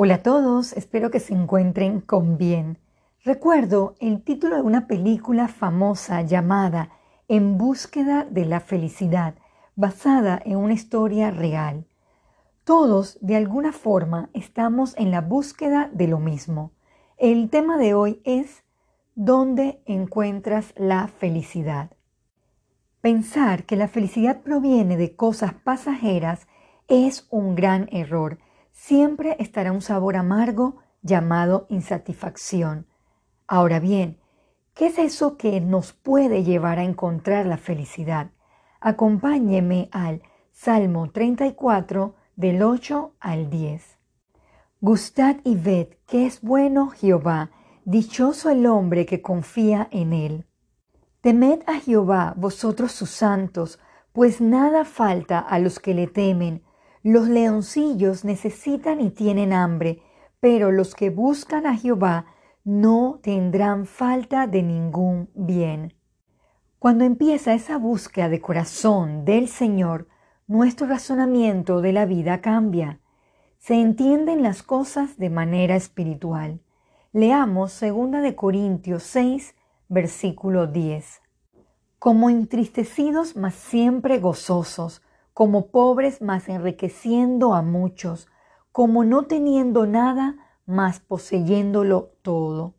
Hola a todos, espero que se encuentren con bien. Recuerdo el título de una película famosa llamada En búsqueda de la felicidad, basada en una historia real. Todos, de alguna forma, estamos en la búsqueda de lo mismo. El tema de hoy es ¿Dónde encuentras la felicidad? Pensar que la felicidad proviene de cosas pasajeras es un gran error siempre estará un sabor amargo llamado insatisfacción. Ahora bien, ¿qué es eso que nos puede llevar a encontrar la felicidad? Acompáñeme al Salmo 34 del 8 al 10. Gustad y ved que es bueno Jehová, dichoso el hombre que confía en él. Temed a Jehová, vosotros sus santos, pues nada falta a los que le temen, los leoncillos necesitan y tienen hambre, pero los que buscan a Jehová no tendrán falta de ningún bien. Cuando empieza esa búsqueda de corazón del Señor, nuestro razonamiento de la vida cambia. Se entienden las cosas de manera espiritual. Leamos 2 de Corintios 6, versículo 10. Como entristecidos, mas siempre gozosos, como pobres mas enriqueciendo a muchos, como no teniendo nada mas poseyéndolo todo.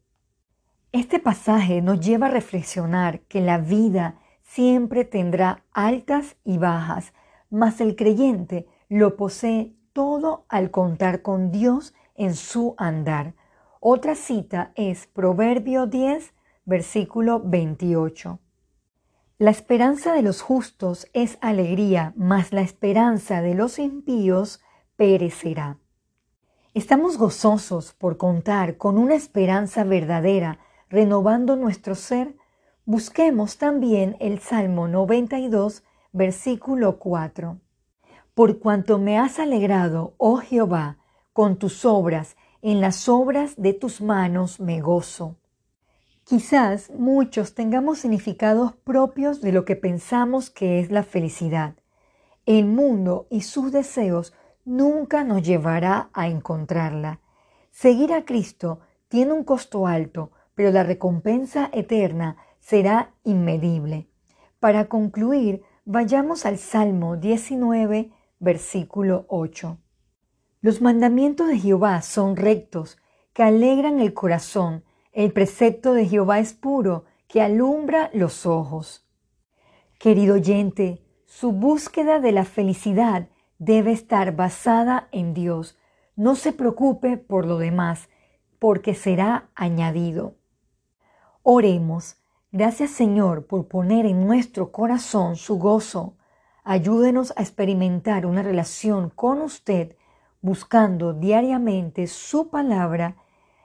Este pasaje nos lleva a reflexionar que la vida siempre tendrá altas y bajas, mas el creyente lo posee todo al contar con Dios en su andar. Otra cita es Proverbio 10, versículo 28. La esperanza de los justos es alegría, mas la esperanza de los impíos perecerá. Estamos gozosos por contar con una esperanza verdadera, renovando nuestro ser. Busquemos también el Salmo 92, versículo 4. Por cuanto me has alegrado, oh Jehová, con tus obras, en las obras de tus manos me gozo. Quizás muchos tengamos significados propios de lo que pensamos que es la felicidad. El mundo y sus deseos nunca nos llevará a encontrarla. Seguir a Cristo tiene un costo alto, pero la recompensa eterna será inmedible. Para concluir, vayamos al Salmo 19, versículo 8. Los mandamientos de Jehová son rectos, que alegran el corazón, el precepto de Jehová es puro, que alumbra los ojos. Querido oyente, su búsqueda de la felicidad debe estar basada en Dios. No se preocupe por lo demás, porque será añadido. Oremos. Gracias Señor por poner en nuestro corazón su gozo. Ayúdenos a experimentar una relación con usted, buscando diariamente su palabra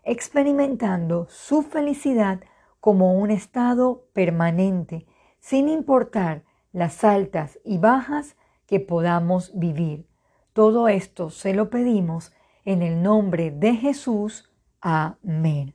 experimentando su felicidad como un estado permanente, sin importar las altas y bajas que podamos vivir. Todo esto se lo pedimos en el nombre de Jesús. Amén.